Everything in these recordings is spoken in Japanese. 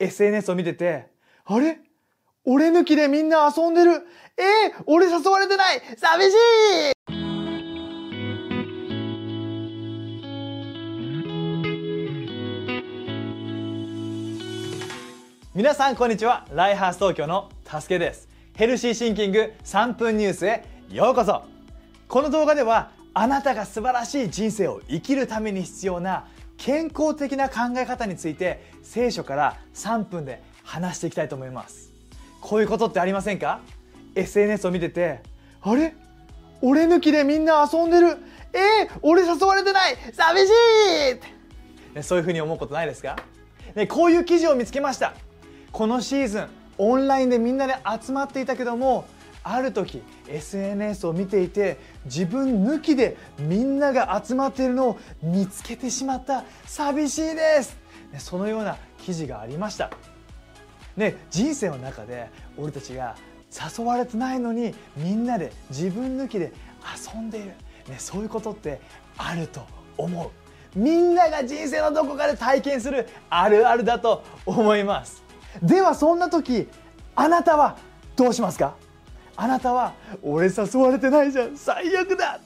SNS を見てて、あれ？俺抜きでみんな遊んでる。え？ー、俺誘われてない。寂しい！皆さんこんにちは。ライハース東京のたすけです。ヘルシーシンキング3分ニュースへようこそ。この動画ではあなたが素晴らしい人生を生きるために必要な健康的な考え方について聖書から3分で話していきたいと思います。こういうことってありませんか？SNS を見ててあれ？俺抜きでみんな遊んでる。えー、俺誘われてない。寂しいって。そういうふうに思うことないですか、ね、こういう記事を見つけました。このシーズンオンラインでみんなで集まっていたけどもある時 SNS を見ていて自分抜きでみんなが集まっているのを見つけてしまった。寂しいです。そのような記事がありました。ね、人生の中で俺たちが誘われてないのにみんなで自分抜きで遊んでいる、ね、そういうことってあると思う。みんなが人生のどこかで体験するあるあるだと思います。ではそんな時あなたはどうしますか？あなたは俺誘われてないじゃん。最悪だ。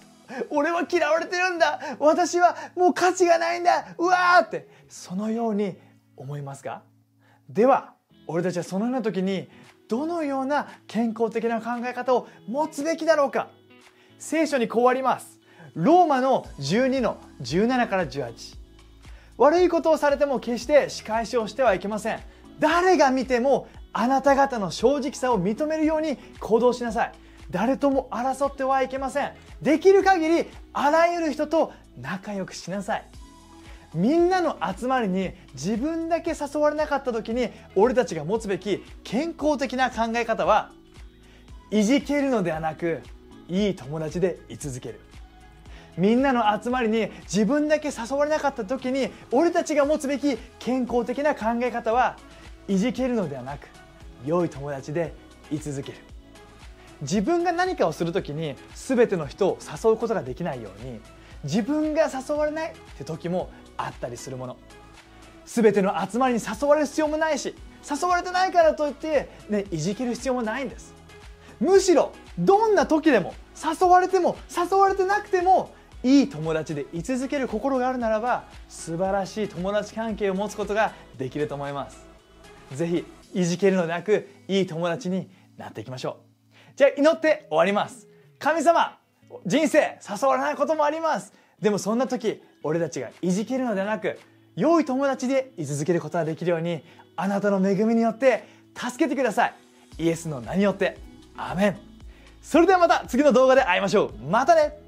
俺は嫌われてるんだ。私はもう価値がないんだ。うわーって。そのように思いますかでは俺たちはそのような時にどのような健康的な考え方を持つべきだろうか。聖書にこうあります。ローマの12の17から18悪いことをされても決して仕返しをしてはいけません。誰が見てもあなた方の正直さを認めるように行動しなさい。誰とも争ってはいけません。できる限りあらゆる人と仲良くしなさい。みんなの集まりに自分だけ誘われなかった時に俺たちが持つべき健康的な考え方はいじけるのではなくいい友達で居続ける。みんなの集まりに自分だけ誘われなかった時に俺たちが持つべき健康的な考え方はいじけるのではなく良い友達で居続ける。自分が何かをする時に全ての人を誘うことができないように自分が誘われないって時もあったりするもの。全ての集まりに誘われる必要もないし誘われてないからといって、ね、いじける必要もないんです。むしろどんな時でも誘われても誘われてなくてもいい友達で居続ける心があるならば素晴らしい友達関係を持つことができると思います。是非いじけるのでなくいい友達になっていきましょう。じゃあ祈って終わります。神様人生誘われないこともあります。でもそんな時俺たちがいじけるのではなく良い友達で居続けることができるようにあなたの恵みによって助けてください。イエスの名によって。アメン。それではまた次の動画で会いましょう。またね。